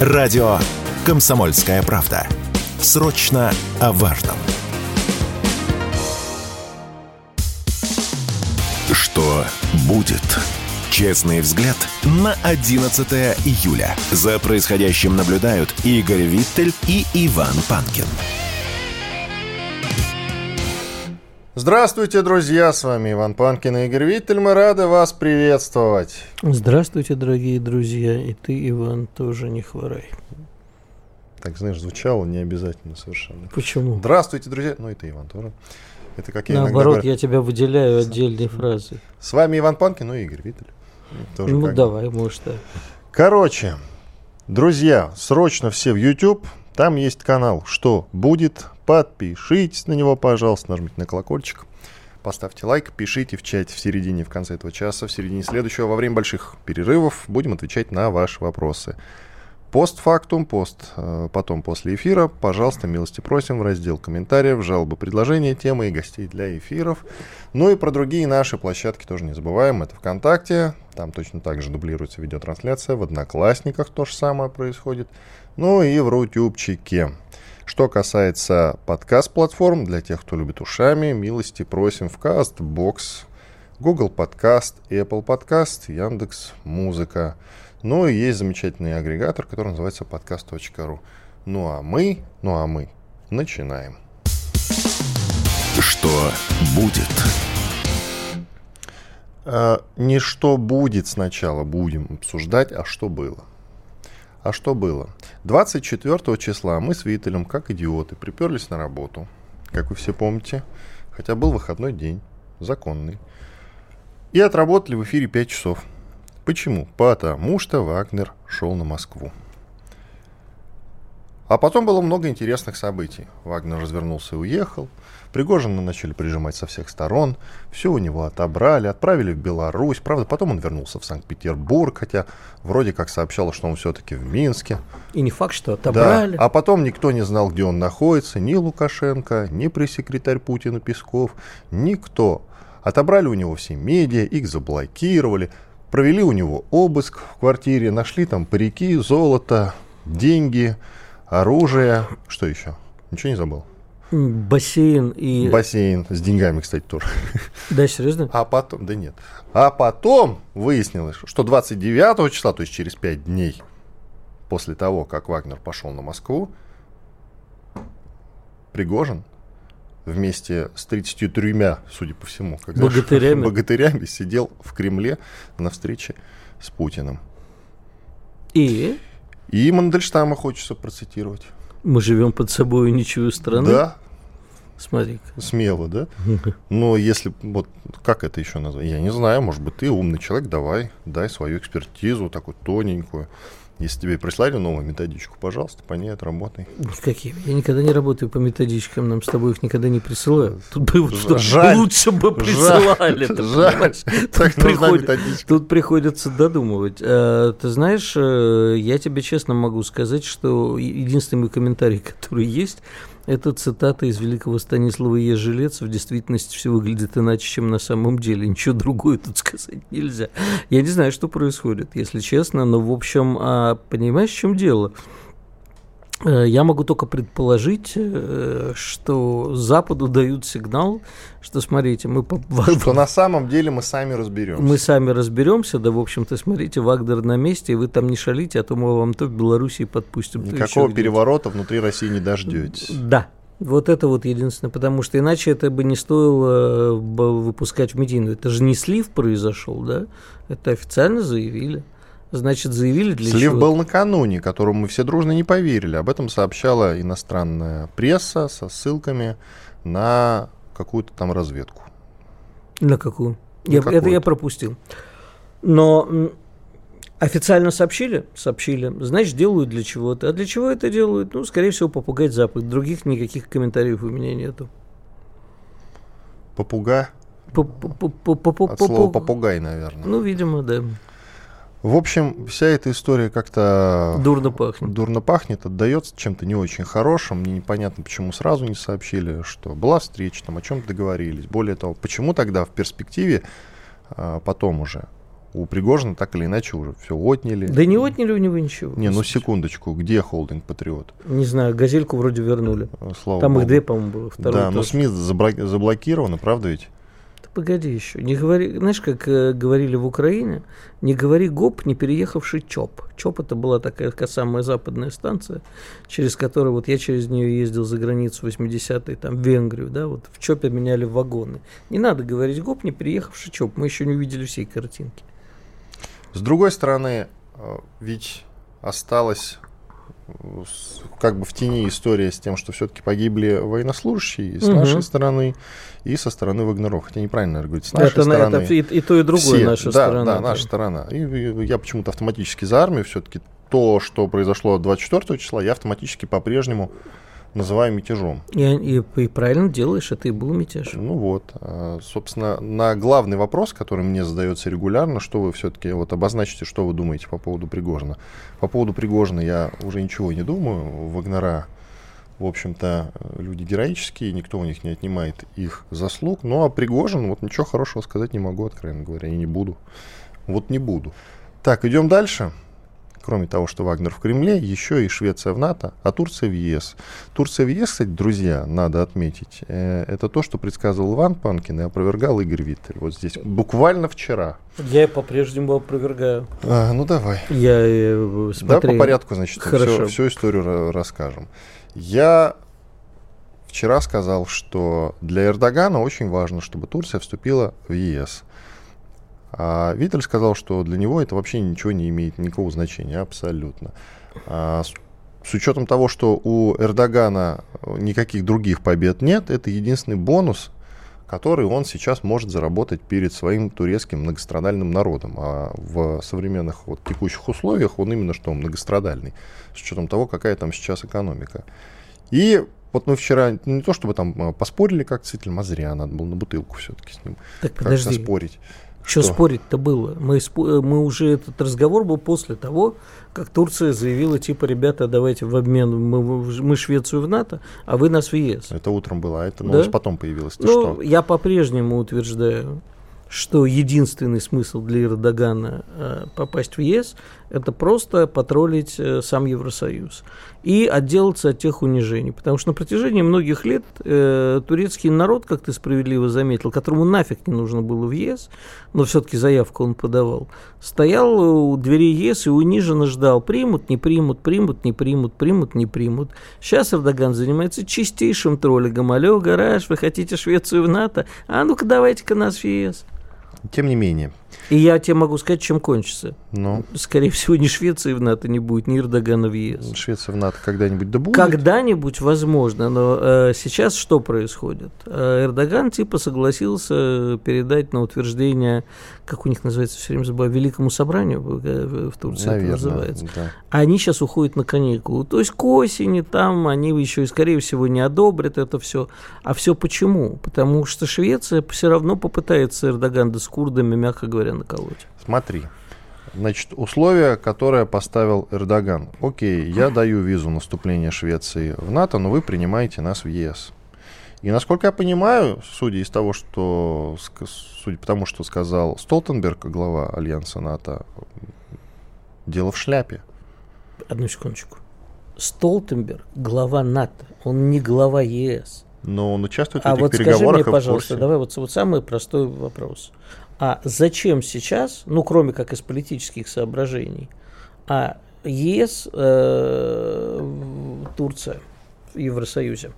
Радио «Комсомольская правда». Срочно о важном. Что будет? Честный взгляд на 11 июля. За происходящим наблюдают Игорь Виттель и Иван Панкин. Здравствуйте, друзья! С вами Иван Панкин и Игорь Виттель. Мы рады вас приветствовать. Здравствуйте, дорогие друзья. И ты, Иван, тоже не хворай. Так, знаешь, звучало не обязательно совершенно. Почему? Здравствуйте, друзья. Ну, и ты, Иван, тоже. Это как я Наоборот, я тебя выделяю отдельной фразой. С вами Иван Панкин, ну и Игорь Виттель. Тоже ну, давай, может, так. Короче, друзья, срочно все в YouTube. Там есть канал «Что будет?». Подпишитесь на него, пожалуйста, нажмите на колокольчик. Поставьте лайк, пишите в чате в середине, в конце этого часа, в середине следующего, во время больших перерывов будем отвечать на ваши вопросы. Постфактум, пост, э, потом после эфира, пожалуйста, милости просим в раздел комментариев, жалобы, предложения, темы и гостей для эфиров. Ну и про другие наши площадки тоже не забываем. Это ВКонтакте, там точно так же дублируется видеотрансляция, в Одноклассниках то же самое происходит. Ну и в Рутюбчике. Что касается подкаст-платформ, для тех, кто любит ушами, милости просим в Castbox, Google Podcast, Apple Podcast, Яндекс Музыка. Ну и есть замечательный агрегатор, который называется podcast.ru. Ну а мы, ну а мы начинаем. Что будет? А, не что будет сначала будем обсуждать, а что было. А что было? 24 числа мы с Виталем, как идиоты, приперлись на работу, как вы все помните, хотя был выходной день, законный, и отработали в эфире 5 часов. Почему? Потому что Вагнер шел на Москву. А потом было много интересных событий. Вагнер развернулся и уехал. Пригожина начали прижимать со всех сторон. Все у него отобрали, отправили в Беларусь. Правда, потом он вернулся в Санкт-Петербург, хотя вроде как сообщалось, что он все-таки в Минске. И не факт, что отобрали. Да. А потом никто не знал, где он находится. Ни Лукашенко, ни пресс-секретарь Путина Песков. Никто. Отобрали у него все медиа, их заблокировали. Провели у него обыск в квартире, нашли там парики, золото, деньги, оружие. Что еще? Ничего не забыл? Бассейн и... Бассейн с деньгами, кстати, тоже. Да, серьезно? А потом, да нет. А потом выяснилось, что 29 числа, то есть через 5 дней после того, как Вагнер пошел на Москву, Пригожин вместе с 33, судя по всему, как богатырями. богатырями сидел в Кремле на встрече с Путиным. И? И Мандельштама хочется процитировать. Мы живем под собой ничью страны. Да. Смотри. -ка. Смело, да? Но если вот как это еще назвать? Я не знаю, может быть, ты умный человек, давай, дай свою экспертизу, такую тоненькую. Если тебе прислали новую методичку, пожалуйста, по ней отработай. Какие? Я никогда не работаю по методичкам, нам с тобой их никогда не присылают. Тут бы вот что жаль, лучше бы присылали. Жаль, жаль. Тут, приход... Тут приходится додумывать. А, ты знаешь, э, я тебе честно могу сказать, что единственный мой комментарий, который есть, это цитата из великого Станислава Ежелец. В действительности все выглядит иначе, чем на самом деле. Ничего другое тут сказать нельзя. Я не знаю, что происходит, если честно, но, в общем, а, понимаешь, в чем дело? Э, я могу только предположить, э, что Западу дают сигнал, что смотрите, мы... Что на самом деле мы сами разберемся. Мы сами разберемся, да, в общем-то, смотрите, Вагнер на месте, и вы там не шалите, а то мы вам то в Белоруссии подпустим. Никакого переворота внутри России не дождетесь. Да, вот это вот единственное, потому что иначе это бы не стоило выпускать в медийную. Это же не слив произошел, да? Это официально заявили значит, заявили для Слив чего был накануне, которому мы все дружно не поверили. Об этом сообщала иностранная пресса со ссылками на какую-то там разведку. На какую? На я, это я пропустил. Но официально сообщили? Сообщили. Значит, делают для чего-то. А для чего это делают? Ну, скорее всего, попугать Запад. Других никаких комментариев у меня нету. Попуга? От слова попугай, наверное. Ну, видимо, да. В общем, вся эта история как-то... Дурно пахнет. Дурно пахнет, отдается чем-то не очень хорошим. Мне непонятно, почему сразу не сообщили, что была встреча, там о чем договорились. Более того, почему тогда в перспективе, а, потом уже, У Пригожина так или иначе уже все отняли. Да не отняли у него ничего. Не, ну секундочку, где холдинг Патриот? Не знаю, газельку вроде вернули. Слава Там Богу. их две, по-моему, было. Да, но СМИ заблокированы, правда ведь? Погоди еще. Не говори, знаешь, как э, говорили в Украине, не говори ГОП, не переехавший ЧОП. ЧОП это была такая самая западная станция, через которую вот я через нее ездил за границу 80-е, там, в Венгрию, да, вот в ЧОПе меняли вагоны. Не надо говорить ГОП, не переехавший ЧОП. Мы еще не увидели всей картинки. С другой стороны, э, ведь осталось как бы в тени история с тем, что все-таки погибли военнослужащие с угу. нашей стороны, и со стороны Вагнеров. Хотя неправильно наверное, говорить, с нашей это, стороны. Это и, и то, и другое все, наша да, сторона. Да, наша сторона. И, и я почему-то автоматически за армию все-таки то, что произошло 24 числа, я автоматически по-прежнему называю мятежом. И, и, и правильно делаешь, это и был мятеж. Ну вот, а, собственно, на главный вопрос, который мне задается регулярно, что вы все-таки вот обозначите, что вы думаете по поводу Пригожина. По поводу Пригожина я уже ничего не думаю. Вагнера, в общем-то, люди героические, никто у них не отнимает их заслуг. Ну а Пригожин, вот ничего хорошего сказать не могу, откровенно говоря, и не буду. Вот не буду. Так, идем дальше кроме того, что Вагнер в Кремле, еще и Швеция в НАТО, а Турция в ЕС. Турция в ЕС, кстати, друзья, надо отметить, э, это то, что предсказывал Иван Панкин и опровергал Игорь Виттель. Вот здесь, буквально вчера. Я по-прежнему опровергаю. А, ну давай. Я э. Да, по порядку, значит, Хорошо. Все, всю историю расскажем. Я вчера сказал, что для Эрдогана очень важно, чтобы Турция вступила в ЕС. А Виттель сказал, что для него это вообще ничего не имеет никакого значения, абсолютно. А с, с учетом того, что у Эрдогана никаких других побед нет, это единственный бонус, который он сейчас может заработать перед своим турецким многострадальным народом. А в современных вот, текущих условиях он именно что многострадальный, с учетом того, какая там сейчас экономика. И вот мы вчера не то чтобы там а, поспорили как с а зря надо было на бутылку все-таки с ним так, как-то спорить. Что, что спорить-то было? Мы, э, мы уже этот разговор был после того, как Турция заявила, типа, ребята, давайте в обмен, мы, мы Швецию в НАТО, а вы нас в ЕС. Это утром было, а это новость да? потом появилась. Ты ну, что? я по-прежнему утверждаю, что единственный смысл для Эрдогана э, попасть в ЕС – это просто потроллить э, сам Евросоюз и отделаться от тех унижений. Потому что на протяжении многих лет э, турецкий народ, как ты справедливо заметил, которому нафиг не нужно было в ЕС, но все-таки заявку он подавал, стоял у двери ЕС и униженно ждал, примут, не примут, примут, не примут, примут, не примут. Сейчас Эрдоган занимается чистейшим троллингом. Алло, гараж, вы хотите Швецию в НАТО? А ну-ка давайте-ка нас в ЕС. Тем не менее. И я тебе могу сказать, чем кончится. Ну. Скорее всего, ни Швеции в НАТО не будет, ни Эрдогана в ЕС. Швеция в НАТО когда-нибудь да будет? Когда-нибудь, возможно. Но э, сейчас что происходит? Э, Эрдоган типа согласился передать на утверждение, как у них называется, все время забываю, Великому собранию в Турции Наверное, это называется. Да. Они сейчас уходят на каникулы. То есть к осени там они еще и, скорее всего, не одобрят это все. А все почему? Потому что Швеция все равно попытается Эрдоган да с курдами, мягко говоря, наколоть. Смотри. Значит, условия, которые поставил Эрдоган. Окей, я даю визу на вступление Швеции в НАТО, но вы принимаете нас в ЕС. И насколько я понимаю, судя из того, что, судя по тому, что сказал Столтенберг, глава Альянса НАТО, дело в шляпе. Одну секундочку. Столтенберг, глава НАТО, он не глава ЕС. Но он участвует а в этих вот переговорах. Скажи мне, пожалуйста, давай вот, вот самый простой вопрос. А зачем сейчас, ну кроме как из политических соображений, а ЕС, э, Турция в Евросоюзе,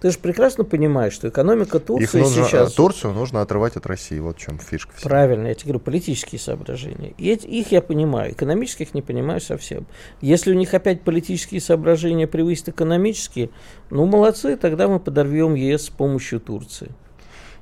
ты же прекрасно понимаешь, что экономика Турции Их нужно, сейчас... Турцию нужно отрывать от России, вот в чем фишка. Всего. Правильно, я тебе говорю, политические соображения. И их я понимаю, экономических не понимаю совсем. Если у них опять политические соображения превысят экономические, ну молодцы, тогда мы подорвем ЕС с помощью Турции.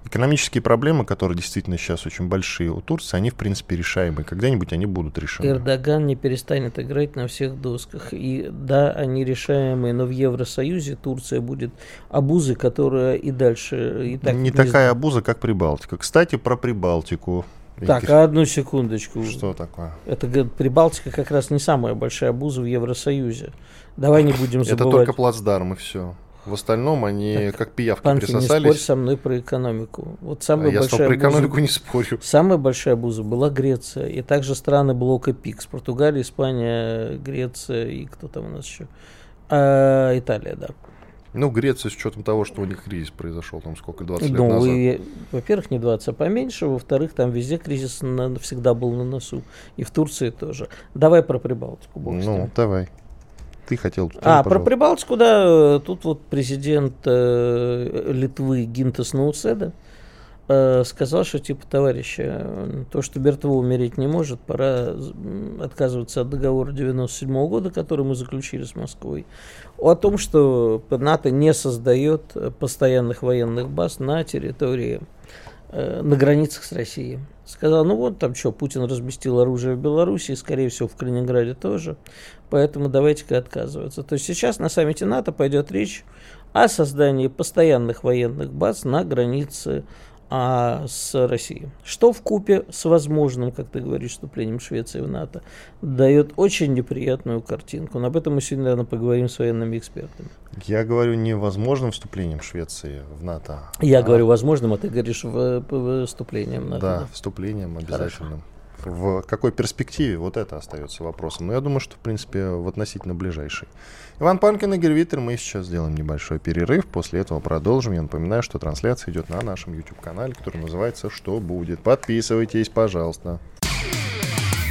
Экономические проблемы, которые действительно сейчас очень большие у Турции, они, в принципе, решаемы. Когда-нибудь они будут решены. Эрдоган не перестанет играть на всех досках. И да, они решаемые, но в Евросоюзе Турция будет обузой, которая и дальше... И так не, не такая обуза, как Прибалтика. Кстати, про Прибалтику. Так, а одну секундочку. Что такое? Это Прибалтика как раз не самая большая обуза в Евросоюзе. Давай не будем забывать. Это только плацдарм и все. В остальном они как пиявки Панки, присосались. не спорь со мной про экономику. Вот самая а большая я про экономику не спорю. Самая большая буза была Греция. И также страны блока ПИКС. Португалия, Испания, Греция и кто там у нас еще? А, Италия, да. Ну, Греция с учетом того, что у них кризис произошел, там сколько, 20 лет ну, назад. И, во-первых, не 20, а поменьше. Во-вторых, там везде кризис на, всегда был на носу. И в Турции тоже. Давай про Прибалтику. Бог ну, давай. Ты хотел... А, про Прибалтику, да. Тут вот президент э, Литвы Гинтас Науседа Э, сказал, что типа, товарищи, то, что Бертво умереть не может, пора отказываться от договора 97 -го года, который мы заключили с Москвой, о том, что НАТО не создает постоянных военных баз на территории, э, на границах с Россией. Сказал, ну вот там что, Путин разместил оружие в Беларуси, скорее всего, в Калининграде тоже, поэтому давайте-ка отказываться. То есть сейчас на саммите НАТО пойдет речь о создании постоянных военных баз на границе а с Россией. Что в купе с возможным, как ты говоришь, вступлением Швеции в НАТО, дает очень неприятную картинку. Но об этом мы сегодня, наверное, поговорим с военными экспертами. Я говорю не возможным вступлением Швеции в НАТО. Я а... говорю возможным, а ты говоришь в, вступлением в НАТО. Да, да? вступлением обязательным. Хорошо. В какой перспективе, вот это остается вопросом. Но я думаю, что, в принципе, в относительно ближайшей. Иван Панкин, Игорь Виттер. Мы сейчас сделаем небольшой перерыв. После этого продолжим. Я напоминаю, что трансляция идет на нашем YouTube-канале, который называется «Что будет?». Подписывайтесь, пожалуйста.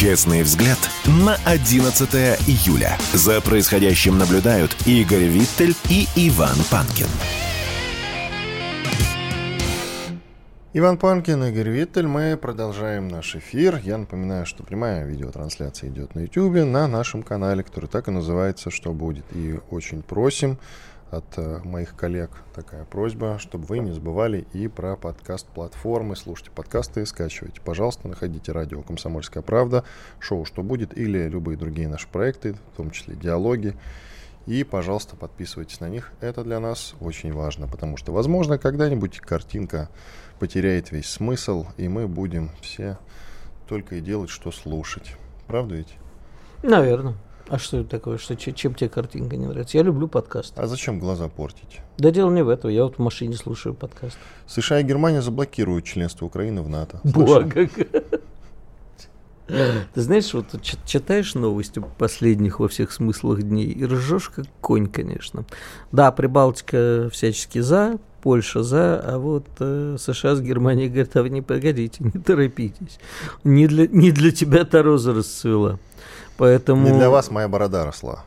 Честный взгляд на 11 июля. За происходящим наблюдают Игорь Виттель и Иван Панкин. Иван Панкин, Игорь Виттель. Мы продолжаем наш эфир. Я напоминаю, что прямая видеотрансляция идет на YouTube, на нашем канале, который так и называется «Что будет?». И очень просим от э, моих коллег такая просьба, чтобы вы не забывали и про подкаст-платформы. Слушайте подкасты, скачивайте. Пожалуйста, находите радио «Комсомольская правда», шоу «Что будет» или любые другие наши проекты, в том числе диалоги. И, пожалуйста, подписывайтесь на них. Это для нас очень важно, потому что, возможно, когда-нибудь картинка потеряет весь смысл, и мы будем все только и делать, что слушать. Правда ведь? Наверное. А что это такое? Что, чем тебе картинка не нравится? Я люблю подкаст. А зачем глаза портить? Да дело не в этом. Я вот в машине слушаю подкаст. США и Германия заблокируют членство Украины в НАТО. Бога. Ты знаешь, вот читаешь новости последних во всех смыслах дней и ржешь как конь, конечно. Да, Прибалтика всячески за, Польша за, а вот э, США с Германией говорят, а вы не погодите, не торопитесь. Не для, не для тебя та роза расцвела. Поэтому... Не для вас моя борода росла.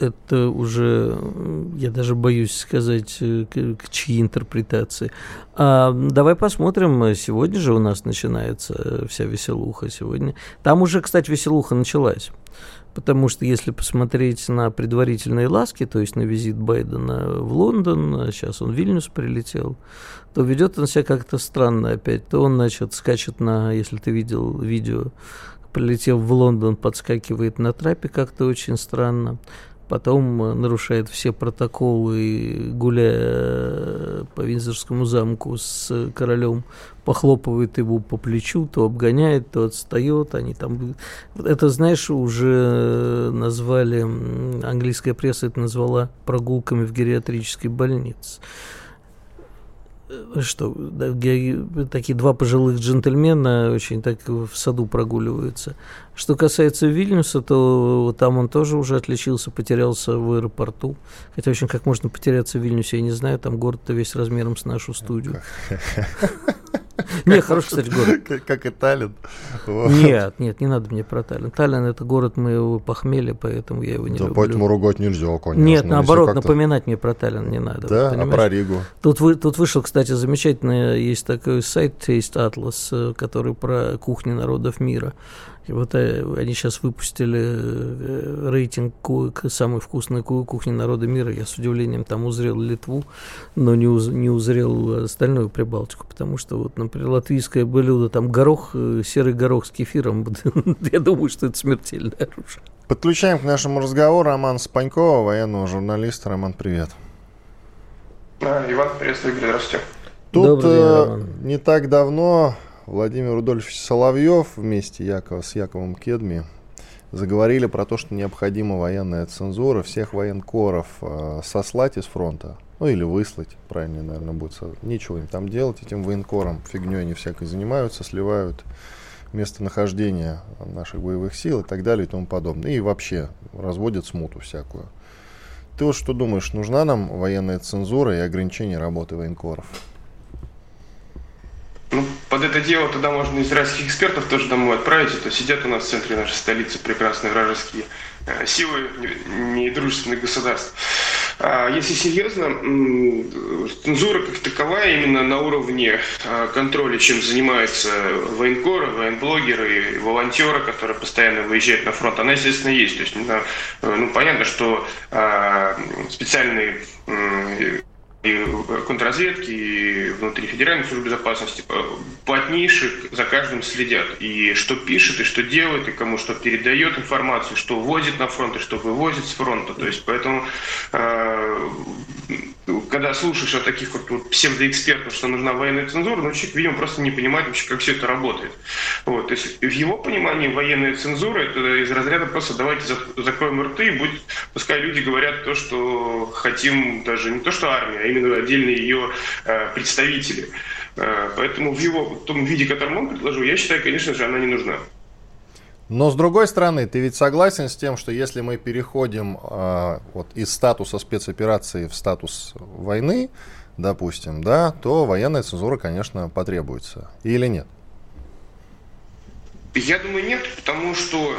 Это уже, я даже боюсь сказать, э, к, к чьей интерпретации. А, давай посмотрим. Сегодня же у нас начинается вся веселуха. Сегодня. Там уже, кстати, веселуха началась. Потому что если посмотреть на предварительные ласки, то есть на визит Байдена в Лондон, сейчас он в Вильнюс прилетел, то ведет он себя как-то странно опять. То он, значит, скачет на, если ты видел видео, прилетев в Лондон, подскакивает на трапе как-то очень странно. Потом э, нарушает все протоколы, гуляя э, по Винзорскому замку с королем, похлопывает его по плечу, то обгоняет, то отстает. Они там... Это, знаешь, уже назвали, английская пресса это назвала прогулками в гериатрической больнице. Э, что, такие два пожилых джентльмена очень так в саду прогуливаются. Что касается Вильнюса, то там он тоже уже отличился, потерялся в аэропорту. Хотя, в общем, как можно потеряться в Вильнюсе, я не знаю, там город-то весь размером с нашу студию. Не, хороший, кстати, город. Как и Таллин. Нет, нет, не надо мне про Таллин. Таллин это город моего похмелья, поэтому я его не люблю. поэтому ругать нельзя, конечно. Нет, наоборот, напоминать мне про Таллин не надо. Да, а про Ригу? Тут вышел, кстати, замечательно, есть такой сайт Taste Atlas, который про кухни народов мира. И вот э, они сейчас выпустили э, рейтинг самой вкусной кухни народа мира. Я с удивлением там узрел Литву, но не, уз, не узрел остальную Прибалтику, потому что вот, например, латвийское блюдо, там горох, э, серый горох с кефиром, я думаю, что это смертельное оружие. Подключаем к нашему разговору Роман Спанькова, военного журналиста. Роман, привет. А, Иван, приветствую, здравствуйте. Тут э, не так давно Владимир Рудольфович Соловьев вместе Якова, с Яковом Кедми заговорили про то, что необходима военная цензура всех военкоров э, сослать из фронта. Ну или выслать, правильно, наверное, будет. Нечего им там делать, этим военкорам фигней они всякой занимаются, сливают местонахождение наших боевых сил и так далее и тому подобное. И вообще разводят смуту всякую. Ты вот что думаешь, нужна нам военная цензура и ограничение работы военкоров? Ну, под это дело туда можно израильских экспертов тоже домой отправить. Это сидят у нас в центре нашей столицы прекрасные вражеские э, силы недружественных государств. А если серьезно, цензура как таковая именно на уровне а, контроля, чем занимаются военкоры, военблогеры, волонтеры, которые постоянно выезжают на фронт, она, естественно, есть. То есть, ну, понятно, что а, специальные и контрразведки, и внутри Федеральной службы безопасности плотнейше за каждым следят. И что пишет, и что делает, и кому что передает информацию, что ввозит на фронт, и что вывозит с фронта. То есть поэтому э, когда слушаешь от таких вот, вот псевдоэкспертов, что нужна военная цензура, ну, человек, видимо, просто не понимает вообще, как все это работает. Вот, то есть в его понимании военная цензура – это из разряда просто давайте закроем рты, и будет, пускай люди говорят то, что хотим, даже не то, что армия, а именно отдельные ее э, представители. Э, поэтому в его в том виде, котором он предложил, я считаю, конечно же, она не нужна. Но с другой стороны, ты ведь согласен с тем, что если мы переходим э, вот, из статуса спецоперации в статус войны, допустим, да, то военная цензура, конечно, потребуется. Или нет? Я думаю, нет, потому что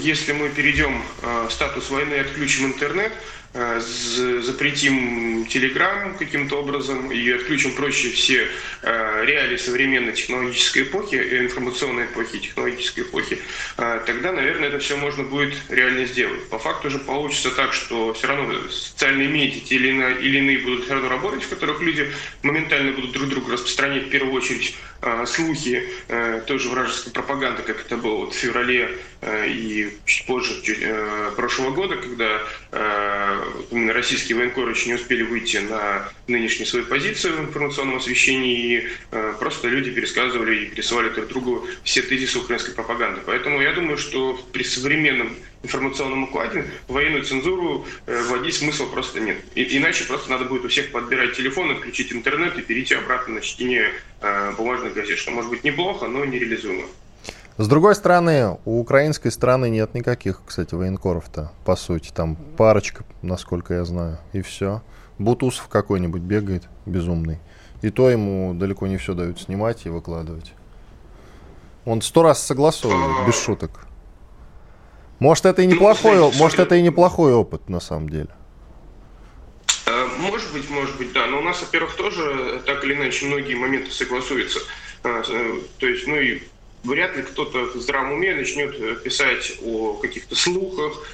если мы перейдем э, в статус войны и отключим интернет, запретим Телеграм каким-то образом и отключим проще все э, реалии современной технологической эпохи, э, информационной эпохи, технологической эпохи, тогда, наверное, это все можно будет реально сделать. По факту же получится так, что все равно социальные медиа или иные, или иные будут все равно работать, в которых люди моментально будут друг другу распространять в первую очередь слухи той же вражеской пропаганды, как это было вот в феврале и чуть позже прошлого года, когда российские военкоры еще не успели выйти на нынешнюю свою позицию в информационном освещении, и э, просто люди пересказывали и пересылали друг другу все тезисы украинской пропаганды. Поэтому я думаю, что при современном информационном укладе военную цензуру э, вводить смысла просто нет. Иначе просто надо будет у всех подбирать телефон, отключить интернет и перейти обратно на чтение э, бумажных газет, что может быть неплохо, но нереализуемо. С другой стороны, у украинской страны нет никаких, кстати, военкоров-то, по сути. Там парочка, насколько я знаю, и все. Бутусов какой-нибудь бегает, безумный. И то ему далеко не все дают снимать и выкладывать. Он сто раз согласовывает, без шуток. Может, это и ну, неплохой, ну, может, это и неплохой опыт, на самом деле. Э, может быть, может быть, да. Но у нас, во-первых, тоже так или иначе многие моменты согласуются. Э, э, то есть, ну и вряд ли кто-то в здравом уме начнет э, писать о каких-то слухах,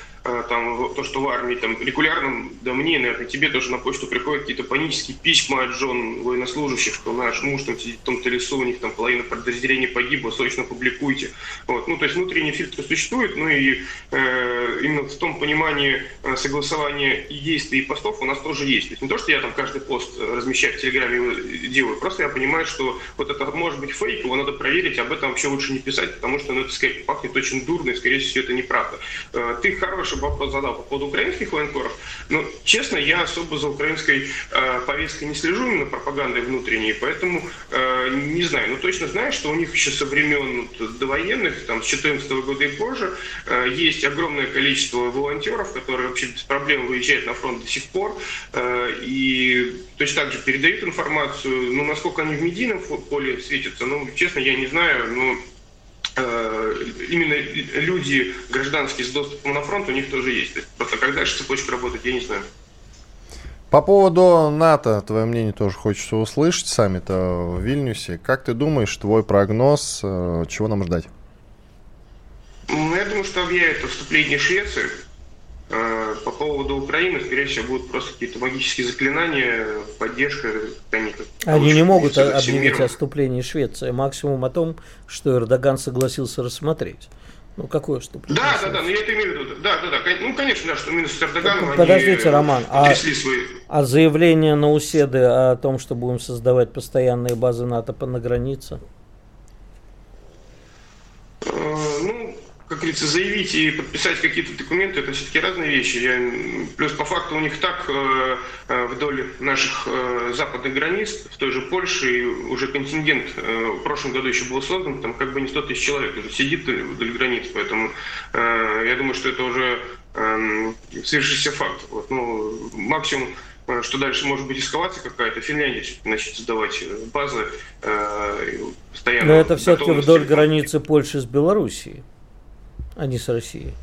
там, то, что в армии там регулярно, да мне, наверное, тебе тоже на почту приходят какие-то панические письма от жен военнослужащих, что наш муж там сидит в том-то лесу, у них там половина подразделений погибла, срочно публикуйте. Вот. Ну, то есть внутренний фильтр существует, ну и э, именно в том понимании э, согласования и действий, и постов у нас тоже есть. То есть не то, что я там каждый пост размещаю в Телеграме делаю, просто я понимаю, что вот это может быть фейк, его надо проверить, об этом вообще лучше не писать, потому что ну, это, скорее, пахнет очень дурно, и, скорее всего, это неправда. Э, ты хороший хороший вопрос задал по поводу украинских военкоров. Но, честно, я особо за украинской э, повесткой не слежу, именно пропагандой внутренней, поэтому э, не знаю. Но точно знаю, что у них еще со времен вот, довоенных, там, с 14 года и позже, э, есть огромное количество волонтеров, которые вообще без проблем выезжают на фронт до сих пор, э, и точно так же передают информацию. Ну, насколько они в медийном поле светятся, ну, честно, я не знаю, но именно люди гражданские с доступом на фронт у них тоже есть. Просто как дальше цепочка работает, я не знаю. По поводу НАТО, твое мнение тоже хочется услышать, саммита в Вильнюсе. Как ты думаешь, твой прогноз, э, чего нам ждать? Ну, я думаю, что объявят о вступлении Швеции. Э, по поводу Украины, скорее всего, будут просто какие-то магические заклинания, поддержка. Они, они не могут объявить о вступлении Швеции. Максимум о том, что Эрдоган согласился рассмотреть. Ну, какое вступление? Да, да, да, но я это имею в виду. Да, да, да. Ну, конечно, да, что именно с Эрдоганом Подождите, они Роман, а, свои... а заявление Науседы о том, что будем создавать постоянные базы НАТО на границе? Э, ну, как говорится, заявить и подписать какие-то документы, это все-таки разные вещи. Я, плюс по факту у них так э, э, вдоль наших э, западных границ, в той же Польше, уже контингент в прошлом году еще был создан, там как бы не 100 тысяч человек уже сидит вдоль границ, поэтому я думаю, что это уже э, свершившийся факт. Вот, ну, максимум что дальше может быть эскалация какая-то, Финляндия начнет создавать э, базы э, постоянно. Но это все-таки вдоль границы Польши с Белоруссией а не с Россией.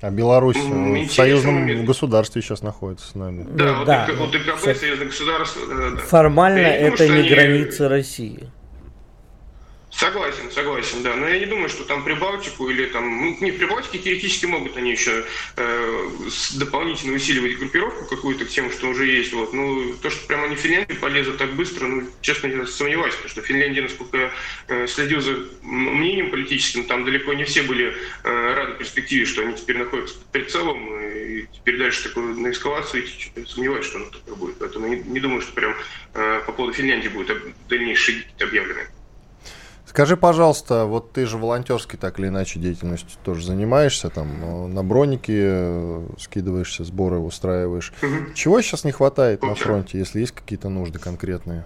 А Беларусь в союзном государстве сейчас находится с нами. Да, да. Вот, ДКБ, союзное государство. Да, да. Формально это не граница России. Согласен, согласен, да. Но я не думаю, что там Прибалтику или там... Ну, не, в Прибалтике теоретически могут они еще э, дополнительно усиливать группировку какую-то к тем, что уже есть. Вот. Ну, то, что прямо они в Финляндию полезут так быстро, ну, честно, я сомневаюсь, потому что Финляндия, насколько я э, следил за мнением политическим, там далеко не все были э, рады перспективе, что они теперь находятся под прицелом, и теперь дальше такую на эскалацию идти, сомневаюсь, что оно такое будет. Поэтому не, не думаю, что прям э, по поводу Финляндии будут дальнейшие объявлены. Скажи, пожалуйста, вот ты же волонтерской так или иначе деятельностью тоже занимаешься, там э, на броники э, скидываешься, сборы устраиваешь. Угу. Чего сейчас не хватает на фронте, если есть какие-то нужды конкретные?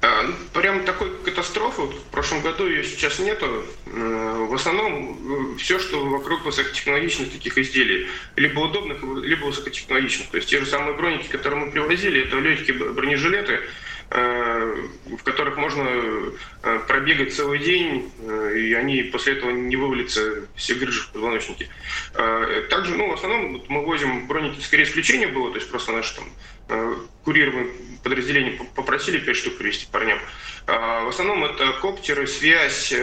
А, ну, прям такой катастрофы в прошлом году ее сейчас нету. Э, в основном все, что вокруг высокотехнологичных таких изделий, либо удобных, либо высокотехнологичных. То есть те же самые броники, которые мы привозили, это легкие бронежилеты, Э, в которых можно э, пробегать целый день, э, и они после этого не вывалятся все грыжи в позвоночнике. Также, ну, в основном мы возим броники, скорее исключение было, то есть просто наши там курируемые подразделения попросили 5 штук привезти парням. В основном это коптеры, связь,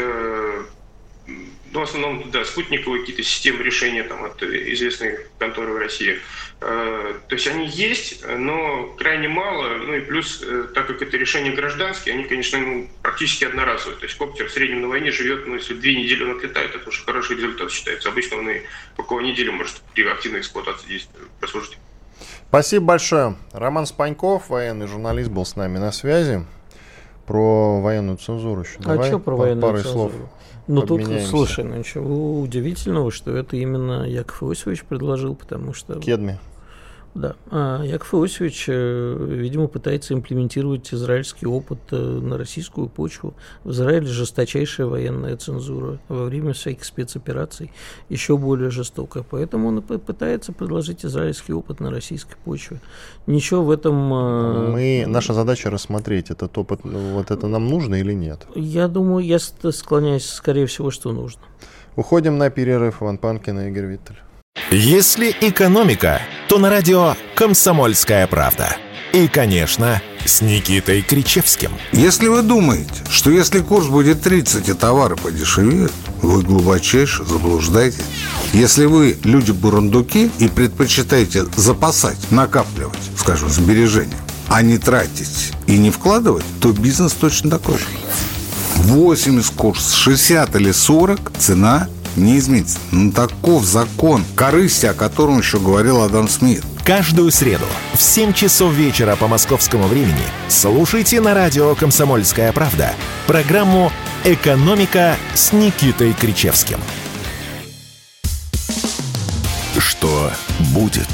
ну, в основном, да, спутниковые какие-то системы решения там, от известной конторы в России. Э, то есть они есть, но крайне мало. Ну и плюс, э, так как это решение гражданские, они, конечно, ну, практически одноразовые. То есть коптер в среднем на войне живет, ну, если две недели он отлетает, это уже хороший результат считается. Обычно он и около недели может при активной эксплуатации здесь прослужить. Спасибо большое. Роман Спаньков, военный журналист, был с нами на связи. Про военную цензуру еще. А Давай что про военную пару цензуру? слов. Ну тут, слушай, ну ничего удивительного, что это именно Яков Иосифович предложил, потому что... Кедми. Да. А Яков Иосифович, э, видимо, пытается имплементировать израильский опыт э, на российскую почву. В Израиле жесточайшая военная цензура. Во время всяких спецопераций еще более жестокая. Поэтому он пытается предложить израильский опыт на российской почве. Ничего в этом... Э, Мы, наша задача рассмотреть, этот опыт, вот это нам нужно или нет? Я думаю, я склоняюсь, скорее всего, что нужно. Уходим на перерыв. Иван Панкин и Игорь Виттель. Если экономика, то на радио «Комсомольская правда». И, конечно, с Никитой Кричевским. Если вы думаете, что если курс будет 30 и товары подешевеют, вы глубочайше заблуждаетесь. Если вы люди-бурундуки и предпочитаете запасать, накапливать, скажем, сбережения, а не тратить и не вкладывать, то бизнес точно такой же. 80 курс, 60 или 40 цена не изменится. Ну, таков закон корысти, о котором еще говорил Адам Смит. Каждую среду в 7 часов вечера по московскому времени слушайте на радио «Комсомольская правда» программу «Экономика» с Никитой Кричевским. Что будет?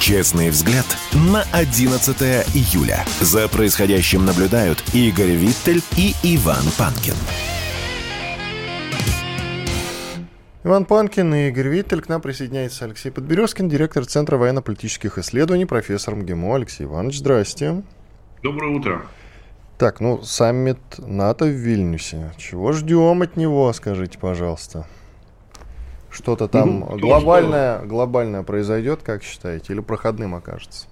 Честный взгляд на 11 июля. За происходящим наблюдают Игорь Виттель и Иван Панкин. Иван Панкин и Игорь Виттель. К нам присоединяется Алексей Подберезкин, директор Центра военно-политических исследований, профессор МГИМО. Алексей Иванович, здрасте. Доброе утро. Так, ну, саммит НАТО в Вильнюсе. Чего ждем от него, скажите, пожалуйста? Что-то там ну, глобальное, что... глобальное произойдет, как считаете, или проходным окажется?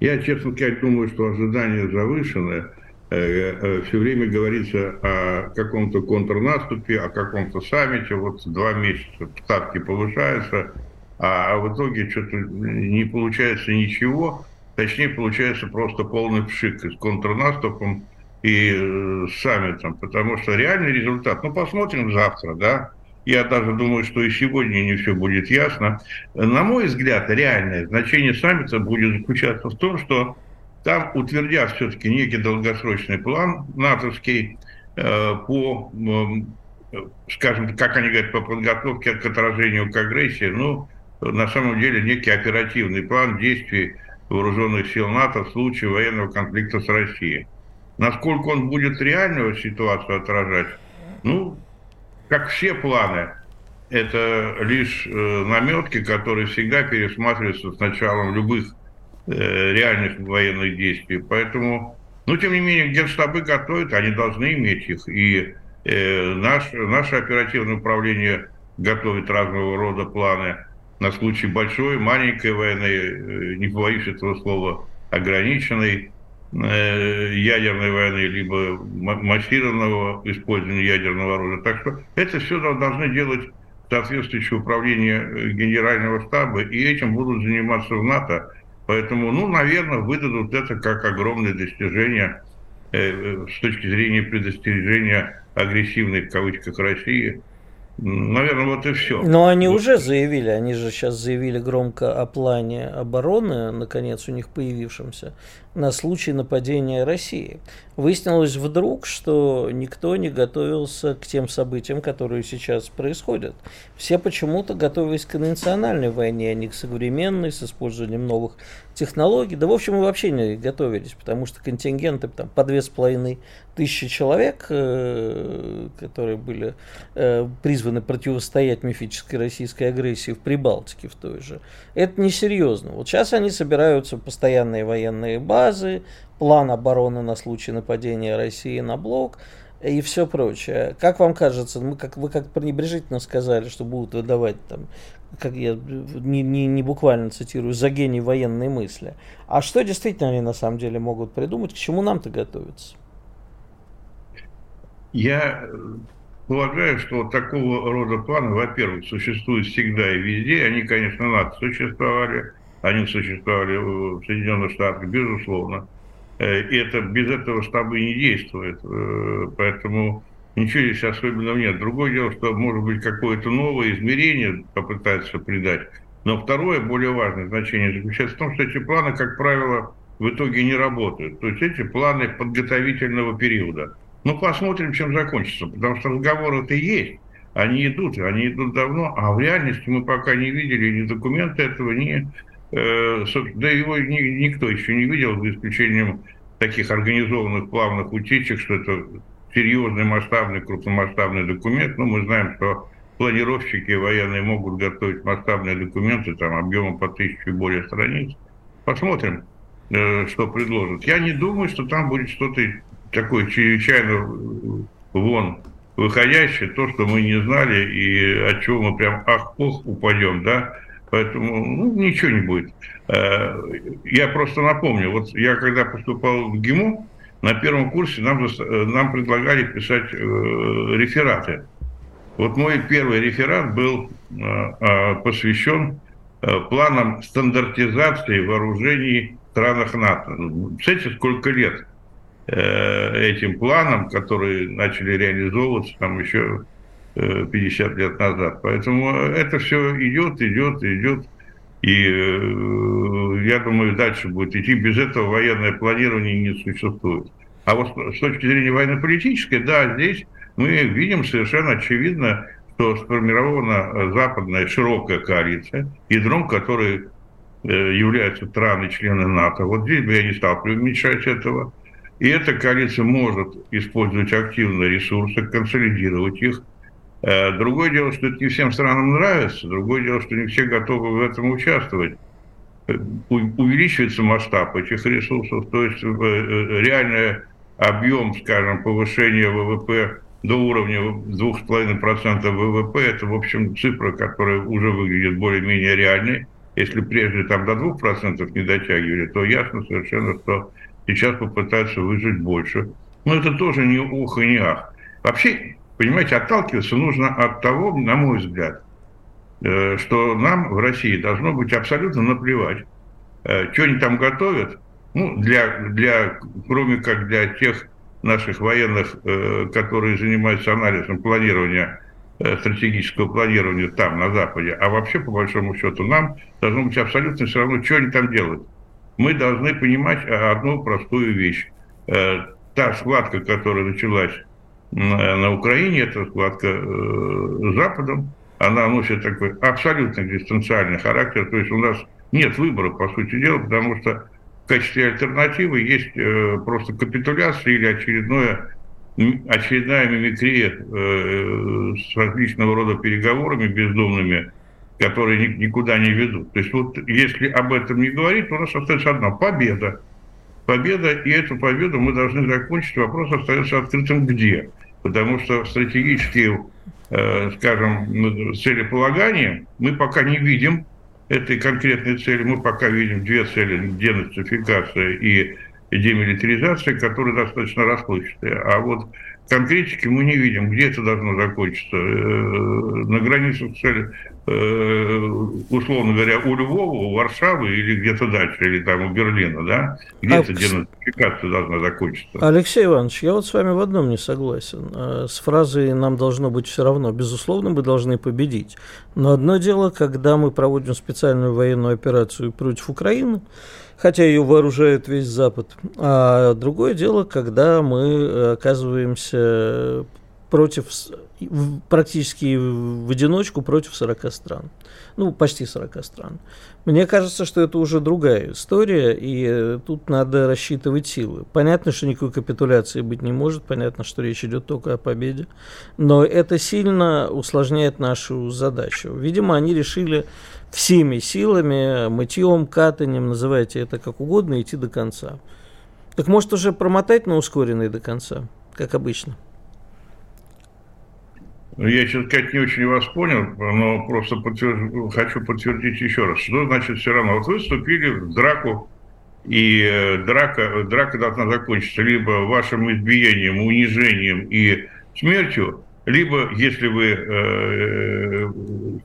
Я, честно сказать, думаю, что ожидания завышены. Э, э, Все время говорится о каком-то контрнаступе, о каком-то саммите. Вот два месяца ставки повышаются, а в итоге что-то не получается ничего. Точнее, получается просто полный пшик с контрнаступом и саммитом, потому что реальный результат, ну, посмотрим завтра, да, я даже думаю, что и сегодня не все будет ясно. На мой взгляд, реальное значение саммита будет заключаться в том, что там утвердят все-таки некий долгосрочный план натовский э, по, скажем, как они говорят, по подготовке к отражению к агрессии. Ну, на самом деле, некий оперативный план действий вооруженных сил НАТО в случае военного конфликта с Россией. Насколько он будет реальную ситуацию отражать, ну, как все планы, это лишь э, наметки, которые всегда пересматриваются с началом любых реальных военных действий. Поэтому, ну, тем не менее, генштабы готовят, они должны иметь их. И э, наш, наше оперативное управление готовит разного рода планы на случай большой, маленькой войны, э, не боюсь этого слова, ограниченной. Э, ядерной войны, либо массированного использования ядерного оружия. Так что это все должны делать соответствующее управление э, Генерального штаба, и этим будут заниматься в НАТО. Поэтому, ну, наверное, выдадут это как огромное достижение э, с точки зрения предостережения агрессивной, в кавычках, России – Наверное, вот и все. Но они вот. уже заявили, они же сейчас заявили громко о плане обороны, наконец у них появившемся, на случай нападения России. Выяснилось вдруг, что никто не готовился к тем событиям, которые сейчас происходят. Все почему-то готовились к национальной войне, а не к современной, с использованием новых технологий. Да, в общем, мы вообще не готовились, потому что контингенты там, по две с половиной тысячи человек, э, которые были э, призваны противостоять мифической российской агрессии в Прибалтике в той же, это несерьезно. Вот сейчас они собираются постоянные военные базы, план обороны на случай нападения России на блок и все прочее. Как вам кажется, мы как, вы как пренебрежительно сказали, что будут выдавать там, как я не, не, не буквально цитирую, за гений военной мысли. А что действительно они на самом деле могут придумать, к чему нам-то готовиться? Я полагаю, что такого рода планы, во-первых, существуют всегда и везде. Они, конечно, НАТО существовали, они существовали в Соединенных Штатах, безусловно. Э, и это без этого штабы не действует. Э, поэтому ничего здесь особенного нет. Другое дело, что может быть какое-то новое измерение попытаться придать. Но второе, более важное значение заключается в том, что эти планы, как правило, в итоге не работают. То есть эти планы подготовительного периода. Ну, посмотрим, чем закончится, потому что разговоры-то есть. Они идут, они идут давно, а в реальности мы пока не видели ни документы этого, ни Э, да его никто еще не видел, за исключением таких организованных плавных утечек, что это серьезный масштабный, крупномасштабный документ. Ну, мы знаем, что планировщики военные могут готовить масштабные документы, там, объемом по тысячу и более страниц. Посмотрим, э, что предложат. Я не думаю, что там будет что-то такое чрезвычайно вон выходящее, то, что мы не знали, и от чего мы прям ах-ох упадем, да, Поэтому ну, ничего не будет. Э, я просто напомню, вот я когда поступал в ГИМО, на первом курсе нам, э, нам предлагали писать э, рефераты. Вот мой первый реферат был посвящен планам стандартизации вооружений в странах НАТО. Представляете, ну, сколько лет этим планам, которые начали реализовываться там еще 50 лет назад. Поэтому это все идет, идет, идет. И э, я думаю, дальше будет идти. Без этого военное планирование не существует. А вот с точки зрения военно-политической, да, здесь мы видим совершенно очевидно, что сформирована западная широкая коалиция, ядром которой э, являются страны-члены НАТО. Вот здесь бы я не стал преуменьшать этого. И эта коалиция может использовать активно ресурсы, консолидировать их – Э, другое дело, что это не всем странам нравится, другое дело, что не все готовы в этом участвовать. Э, увеличивается масштаб этих ресурсов, то есть э, реальный объем, скажем, повышения ВВП до уровня 2,5% ВВП, это, в общем, цифра, которая уже выглядит более-менее реальной. Если прежде там до 2% не дотягивали, то ясно совершенно, что сейчас попытаются выжить больше. Но это тоже не ух и не ах. Вообще, понимаете, отталкиваться нужно от того, на мой взгляд, э, что нам в России должно быть абсолютно наплевать, э, что они там готовят, ну, для, для, кроме как для тех наших военных, э, которые занимаются анализом планирования, стратегического планирования там, на Западе, а вообще, по большому счету, нам должно быть абсолютно все равно, что они там делают. Мы должны понимать одну простую вещь. Та схватка, которая началась на Украине, это схватка э, с Западом, она носит такой абсолютно экзистенциальный характер, то есть у нас нет выбора, по сути дела, потому что в качестве альтернативы есть э, просто капитуляция или очередное, очередная мимикрия э, с различного рода переговорами бездумными, которые никуда не ведут. То есть вот если об этом не говорить, то у нас остается одна – победа. Победа, и эту победу мы должны закончить. Вопрос остается открытым где – потому что стратегические, э, скажем, целеполагания мы пока не видим этой конкретной цели. Мы пока видим две цели – денацификация и демилитаризация, которые достаточно расплывчатые. А вот конкретики мы не видим, где это должно закончиться. Э, на границах э, условно говоря, у Львова, у Варшавы или где-то дальше, или там у Берлина, да? Где-то а... денацификация должна закончиться. Алексей Иванович, я вот с вами в одном не согласен. Э, с фразой «нам должно быть все равно». Безусловно, мы должны победить. Но одно дело, когда мы проводим специальную военную операцию против Украины, хотя ее вооружает весь Запад. А другое дело, когда мы оказываемся против, практически в одиночку против 40 стран. Ну, почти 40 стран. Мне кажется, что это уже другая история, и тут надо рассчитывать силы. Понятно, что никакой капитуляции быть не может, понятно, что речь идет только о победе, но это сильно усложняет нашу задачу. Видимо, они решили всеми силами, мытьем, катанием, называйте это как угодно, идти до конца. Так может уже промотать на ускоренный до конца, как обычно? Ну, я, честно сказать, не очень вас понял, но просто подтверд... хочу подтвердить еще раз. Что значит все равно? Вот вы вступили в драку, и э, драка, драка должна закончиться либо вашим избиением, унижением и смертью, либо, если вы э,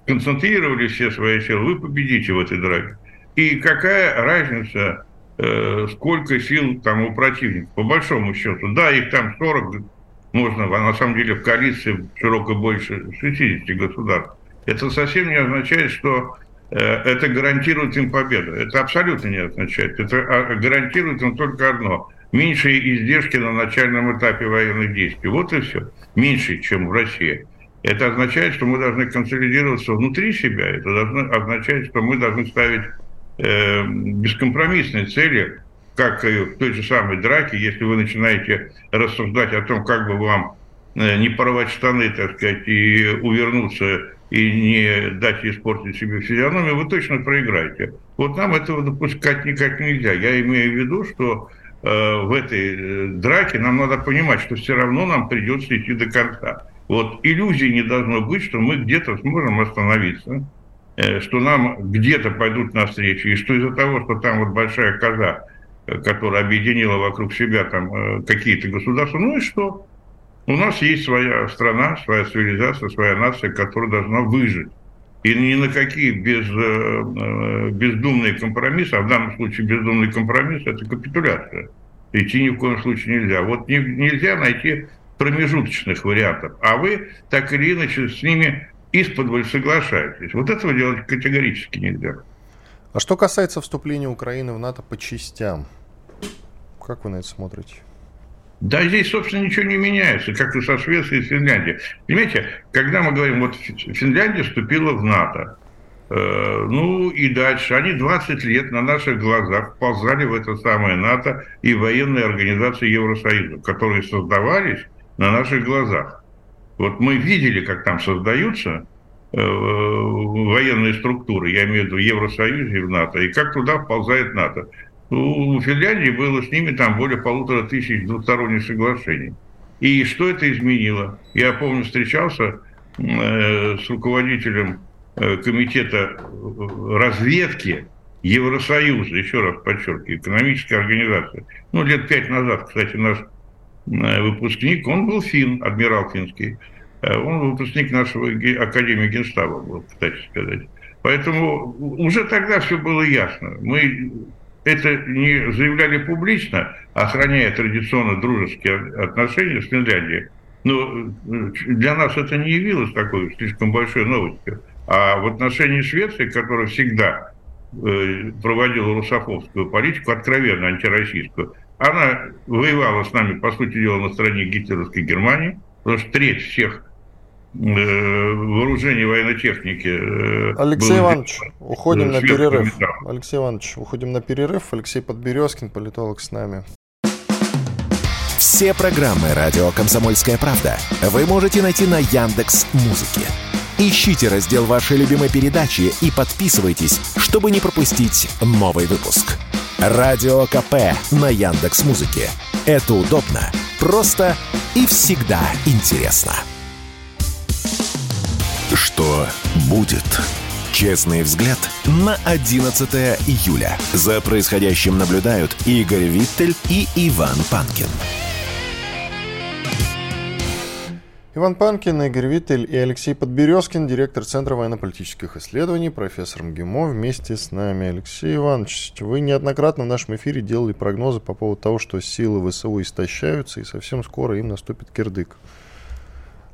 концентрировали все свои силы, вы победите в этой драке. И какая разница, э, сколько сил там у противника, по большому счету. Да, их там 40, можно, а на самом деле в коалиции широко больше 60 государств. Это совсем не означает, что э, это гарантирует им победу. Это абсолютно не означает. Это а, гарантирует им только одно – меньшие издержки на начальном этапе военных действий. Вот и все. Меньше, чем в России. Это означает, что мы должны консолидироваться внутри себя. Это должно означать, что мы должны ставить э, бескомпромиссные цели, как и в той же самой драке, если вы начинаете рассуждать о том, как бы вам э, не порвать штаны, так сказать, и увернуться, и не дать испортить себе физиономию, вы точно проиграете. Вот нам этого допускать никак нельзя. Я имею в виду, что Э, в этой э, драке, нам надо понимать, что все равно нам придется идти до конца. Вот иллюзии не должно быть, что мы где-то сможем остановиться, э, что нам где-то пойдут навстречу, и что из-за того, что там вот большая коза, которая объединила вокруг себя там какие-то государства, ну и что? У нас есть своя страна, своя цивилизация, своя нация, которая должна выжить. И ни на какие без, э, э, бездумные компромиссы, а в данном случае бездумный компромисс – это капитуляция. Идти ни в коем случае нельзя. Вот не, нельзя найти промежуточных вариантов, а вы так или иначе с ними из-под соглашаетесь. Вот этого делать категорически нельзя. А что касается вступления Украины в НАТО по частям, как вы на это смотрите? Да, здесь, собственно, ничего не меняется, как и со Швецией и Финляндией. Понимаете, когда мы говорим, вот Финляндия вступила в НАТО, э, ну и дальше, они 20 лет на наших глазах ползали в это самое НАТО и военные организации Евросоюза, которые создавались на наших глазах. Вот мы видели, как там создаются э, военные структуры, я имею в виду в Евросоюзе и в НАТО, и как туда вползает НАТО. У Финляндии было с ними там более полутора тысяч двусторонних соглашений. И что это изменило? Я помню, встречался э, с руководителем э, комитета э, разведки Евросоюза, еще раз подчеркиваю, экономической организации. Ну, лет пять назад, кстати, наш выпускник, он был фин, адмирал финский. Он выпускник нашего Академии Генштаба был, кстати сказать. Поэтому уже тогда все было ясно. Мы это не заявляли публично, охраняя традиционно дружеские отношения с Финляндией. Но э, для нас это не явилось такой слишком большой новостью. А в отношении Швеции, которая всегда э, проводила русофобскую политику, откровенно антироссийскую, она воевала с нами, по сути дела, на стороне гитлеровской Германии, потому что треть всех вооружений военной техники. Э, Алексей был... Иванович, уходим на перерыв. Алексей Иванович, уходим на перерыв. Алексей Подберезкин, политолог с нами. Все программы радио Комсомольская правда вы можете найти на Яндекс Музыке. Ищите раздел вашей любимой передачи и подписывайтесь, чтобы не пропустить новый выпуск. Радио КП на Яндекс Музыке. Это удобно, просто и всегда интересно. Что будет? Честный взгляд на 11 июля. За происходящим наблюдают Игорь Виттель и Иван Панкин. Иван Панкин, Игорь Виттель и Алексей Подберезкин, директор Центра военно-политических исследований, профессор МГИМО, вместе с нами. Алексей Иванович, вы неоднократно в нашем эфире делали прогнозы по поводу того, что силы ВСУ истощаются, и совсем скоро им наступит кирдык.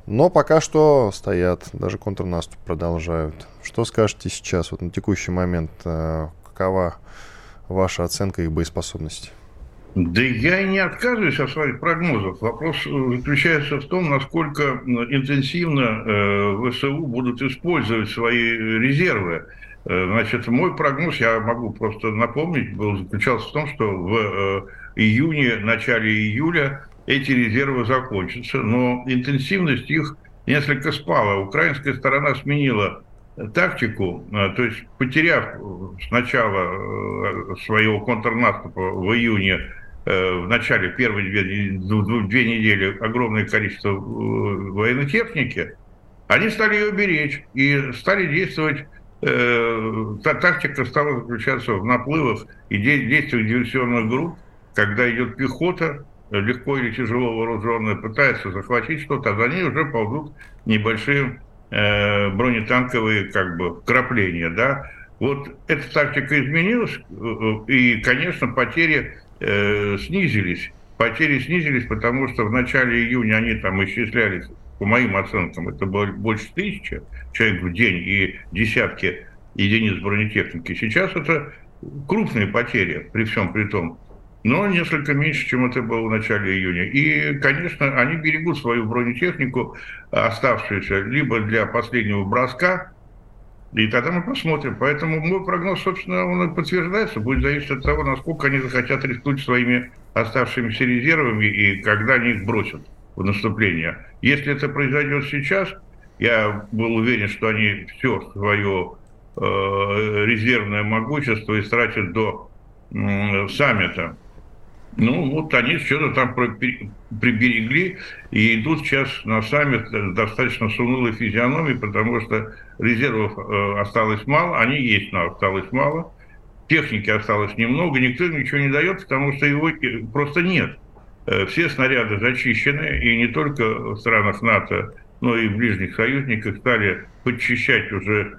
Но пока что стоят, даже контрнаступ продолжают. Что скажете сейчас, вот на текущий момент, э, какова ваша оценка их боеспособности? Да я не отказываюсь от своих прогнозов. Вопрос заключается в том, насколько интенсивно э, ВСУ будут использовать свои резервы. Э, значит, мой прогноз, я могу просто напомнить, был заключался в том, что в июне, начале июля эти резервы закончатся, но интенсивность их несколько спала. Украинская сторона сменила тактику, э, то есть потеряв сначала э, своего контрнаступа в июне, э, в начале первой две, две недели огромное количество военной техники, они стали ее беречь и стали действовать та тактика стала заключаться в наплывах и действиях диверсионных групп, когда идет пехота, легко или тяжело вооруженные пытаются захватить что-то, а за ней уже ползут небольшие э, бронетанковые как бы вкрапления, да. Вот эта тактика изменилась, э, и, конечно, потери э, снизились. Потери снизились, потому что в начале июня они там исчислялись, по моим оценкам, это было больше тысячи человек в день и десятки единиц бронетехники. Сейчас это крупные потери при всем при том но несколько меньше, чем это было в начале июня. И, конечно, они берегут свою бронетехнику, оставшуюся либо для последнего броска, и тогда мы посмотрим. Поэтому мой прогноз, собственно, он подтверждается. Будет зависеть от того, насколько они захотят рискнуть своими оставшимися резервами и когда они их бросят в наступление. Если это произойдет сейчас, я был уверен, что они все свое э, резервное могущество истратят до э, саммита ну, вот они что-то там приберегли и идут сейчас на саммит достаточно с унылой физиономией, потому что резервов э, осталось мало, они есть, но осталось мало. Техники осталось немного, никто ничего не дает, потому что его просто нет. Э, все снаряды зачищены, и не только в странах НАТО, но и в ближних союзниках стали подчищать уже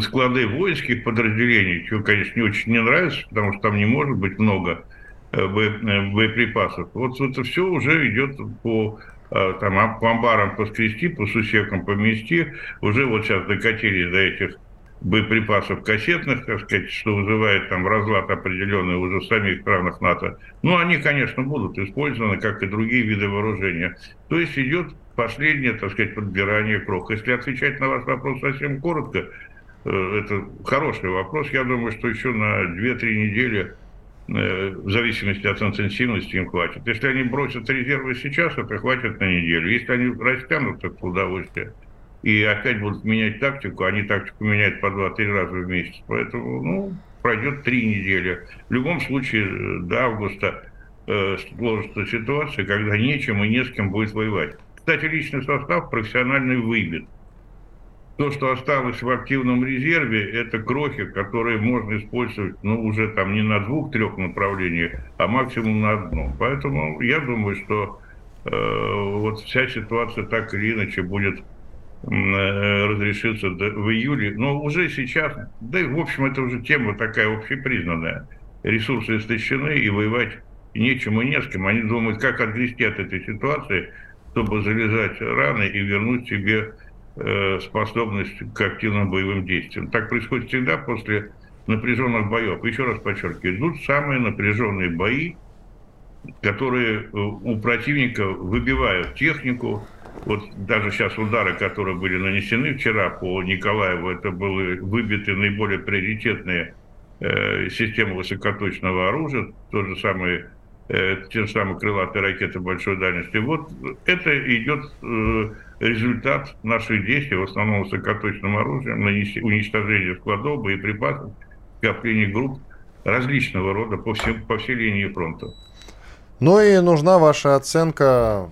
склады воинских подразделений, чего, конечно, не очень не нравится, потому что там не может быть много Э, э, боеприпасов. Вот это все уже идет по э, там, по амбарам поскрести, по сусекам помести. Уже вот сейчас докатились до этих боеприпасов кассетных, так сказать, что вызывает там разлад определенный уже в самих странах НАТО. Ну, они, конечно, будут использованы, как и другие виды вооружения. То есть идет последнее, так сказать, подбирание крох. Если отвечать на ваш вопрос совсем коротко, это хороший вопрос. Я думаю, что еще на 2-3 недели Э, в зависимости от интенсивности им хватит. Если они бросят резервы сейчас, это хватит на неделю. Если они растянут это удовольствие и опять будут менять тактику, они тактику меняют по 2-3 раза в месяц. Поэтому, ну, пройдет 3 недели. В любом случае, до августа э, сложится ситуация, когда нечем и не с кем будет воевать. Кстати, личный состав профессиональный выбит. То, что осталось в активном резерве, это крохи, которые можно использовать, ну, уже там не на двух-трех направлениях, а максимум на одном. Поэтому я думаю, что э, вот вся ситуация так или иначе будет э, разрешиться в июле. Но уже сейчас, да и в общем это уже тема такая общепризнанная. Ресурсы истощены и воевать нечем и не с кем. Они думают, как отгрести от этой ситуации, чтобы залезать раны и вернуть себе способность к активным боевым действиям. Так происходит всегда после напряженных боев. Еще раз подчеркиваю, идут самые напряженные бои, которые э, у противника выбивают технику. Вот даже сейчас удары, которые были нанесены вчера по Николаеву, это были выбиты наиболее приоритетные э, системы высокоточного оружия, тот же самый э, те же самые крылатые ракеты большой дальности. Вот это идет э, результат наших действий, в основном высокоточным оружием, уничтожения складов, боеприпасов, скопления групп различного рода по, всем, по всей линии фронта. Ну и нужна ваша оценка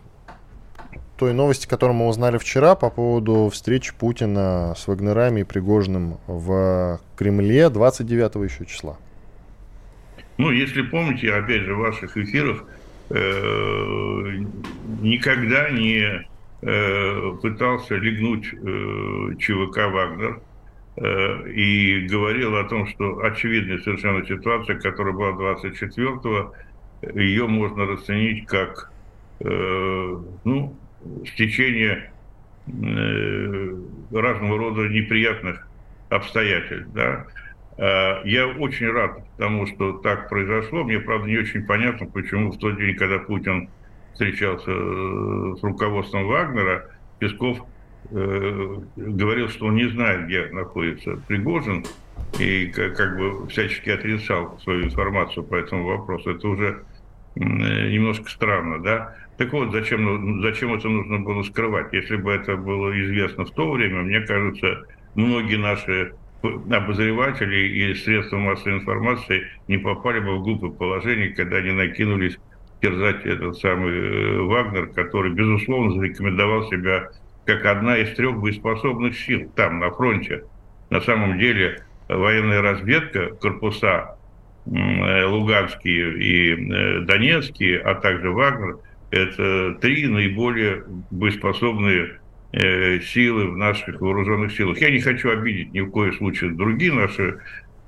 той новости, которую мы узнали вчера по поводу встречи Путина с Вагнерами и Пригожным в Кремле 29 еще числа. Ну, если помните, опять же, в ваших эфирах э, никогда не пытался легнуть э, ЧВК «Вагнер» э, и говорил о том, что очевидная совершенно ситуация, которая была 24-го, ее можно расценить как ну, стечение разного рода неприятных обстоятельств. Да? Я очень рад тому, что так произошло. Мне, правда, не очень понятно, почему в тот день, когда Путин встречался э, с руководством Вагнера, Песков э, говорил, что он не знает, где находится Пригожин, и как, как бы всячески отрицал свою информацию по этому вопросу. Это уже э, немножко странно, да? Так вот, зачем, ну, зачем это нужно было скрывать? Если бы это было известно в то время, мне кажется, многие наши обозреватели и средства массовой информации не попали бы в глупое положение, когда они накинулись терзать этот самый э, Вагнер, который, безусловно, зарекомендовал себя как одна из трех боеспособных сил там, на фронте. На самом деле, военная разведка, корпуса э, Луганские и э, Донецкие, а также Вагнер, это три наиболее боеспособные силы в наших вооруженных силах. Я не хочу обидеть ни в коем случае другие наши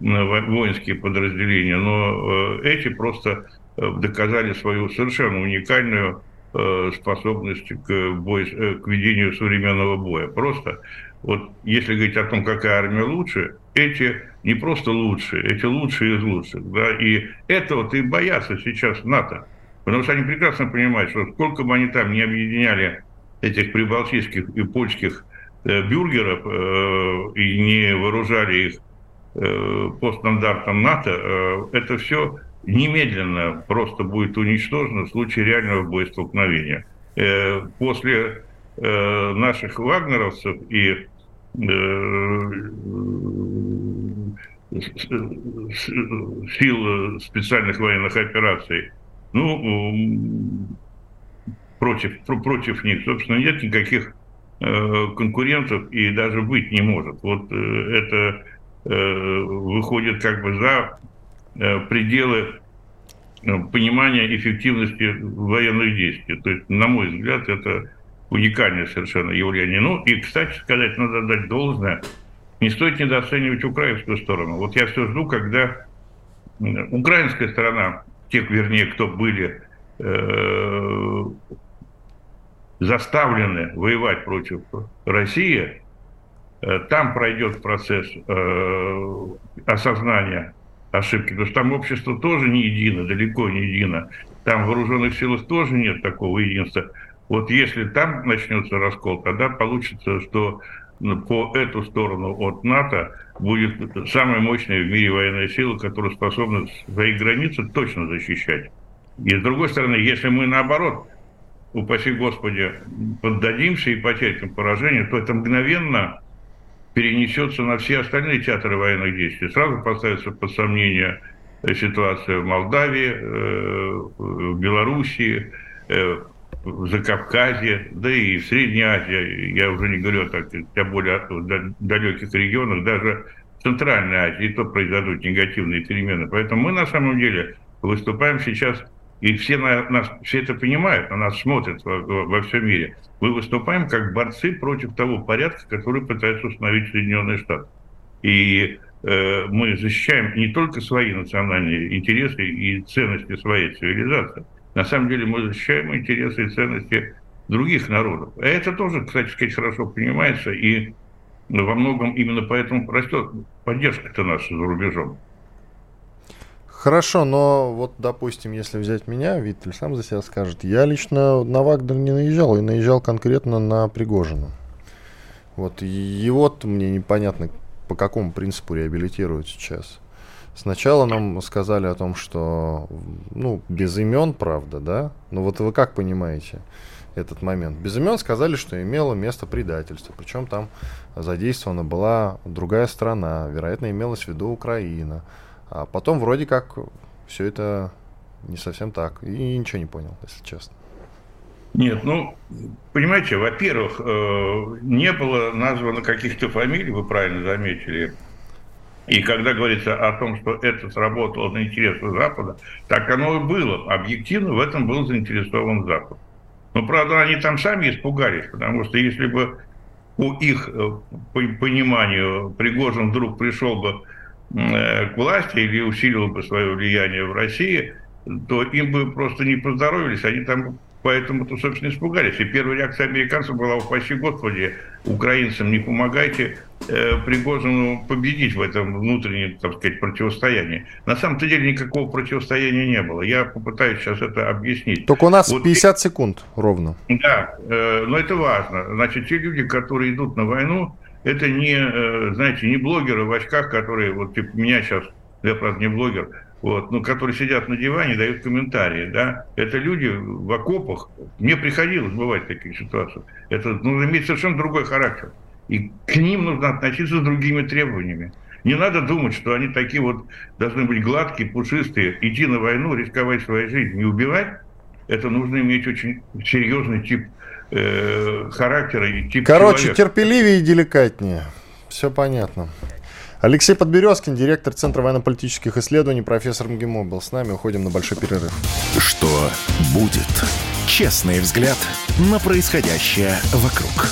воинские подразделения, но эти просто доказали свою совершенно уникальную э, способность к, э, к ведению современного боя. Просто вот если говорить о том, какая армия лучше, эти не просто лучшие, эти лучшие из лучших. Да? И этого-то и боятся сейчас НАТО. Потому что они прекрасно понимают, что сколько бы они там не объединяли этих прибалтийских и польских э, бюргеров э, и не вооружали их э, по стандартам НАТО, э, это все немедленно просто будет уничтожено в случае реального боестолкновения. Э, после э, наших вагнеровцев и э, сил специальных военных операций, ну, против, против них, собственно, нет никаких конкурентов и даже быть не может. Вот это выходит как бы за пределы э, понимания эффективности военных действий. То есть, на мой взгляд, это уникальное совершенно явление. Ну, и, кстати сказать, надо дать должное, не стоит недооценивать украинскую сторону. Вот я все жду, когда украинская сторона, те, вернее, кто были э, заставлены воевать против России, э, там пройдет процесс э, осознания ошибки, потому что там общество тоже не едино, далеко не едино. Там вооруженных силах тоже нет такого единства. Вот если там начнется раскол, тогда получится, что по эту сторону от НАТО будет самая мощная в мире военная сила, которая способна свои границы точно защищать. И с другой стороны, если мы наоборот, упаси Господи, поддадимся и потерпим поражение, то это мгновенно перенесется на все остальные театры военных действий. Сразу поставится под сомнение ситуация в Молдавии, э, в Белоруссии, э, в Закавказье, да и в Средней Азии, я уже не говорю о, о более далеких регионах, даже в Центральной Азии, то произойдут негативные перемены. Поэтому мы на самом деле выступаем сейчас, и все на нас, все это понимают, на нас смотрят во, во, всем мире. Мы выступаем как борцы против того порядка, который пытаются установить Соединенные Штаты. И э, мы защищаем не только свои национальные интересы и ценности своей цивилизации, на самом деле мы защищаем интересы и ценности других народов. А это тоже, кстати сказать, хорошо понимается, и во многом именно поэтому растет поддержка-то наша за рубежом. Хорошо, но вот, допустим, если взять меня, Виттель сам за себя скажет, я лично на Вагнер не наезжал, и наезжал конкретно на Пригожина. Вот его мне непонятно, по какому принципу реабилитируют сейчас. Сначала нам сказали о том, что, ну, без имен, правда, да? Но вот вы как понимаете этот момент? Без имен сказали, что имело место предательство. Причем там задействована была другая страна. Вероятно, имелось в виду Украина. А потом вроде как все это не совсем так. И ничего не понял, если честно. Нет, ну, понимаете, во-первых, э, не было названо каких-то фамилий, вы правильно заметили, и когда говорится о том, что это сработало на интересы Запада, так оно и было. Объективно в этом был заинтересован Запад. Но, правда, они там сами испугались, потому что если бы по их э, пониманию Пригожин вдруг пришел бы к власти или усилил бы свое влияние в России, то им бы просто не поздоровились, они там поэтому-то, собственно, испугались. И первая реакция американцев была, упаси Господи, украинцам не помогайте э, Пригожину победить в этом внутреннем, так сказать, противостоянии. На самом-то деле никакого противостояния не было. Я попытаюсь сейчас это объяснить. Только у нас вот 50 секунд ровно. Да, э, но это важно. Значит, те люди, которые идут на войну, это не, э, знаете, не блогеры в очках, которые, вот типа меня сейчас, я, правда, не блогер, вот, ну, которые сидят на диване, дают комментарии, да, это люди в окопах, мне приходилось бывать в таких ситуациях, это нужно иметь совершенно другой характер, и к ним нужно относиться с другими требованиями. Не надо думать, что они такие вот должны быть гладкие, пушистые, идти на войну, рисковать своей жизнью, не убивать. Это нужно иметь очень серьезный тип э, характера и тип Короче, человека. терпеливее и деликатнее. Все понятно. Алексей Подберезкин, директор Центра военно-политических исследований, профессор МГИМО был с нами. Уходим на большой перерыв. Что будет? Честный взгляд на происходящее вокруг.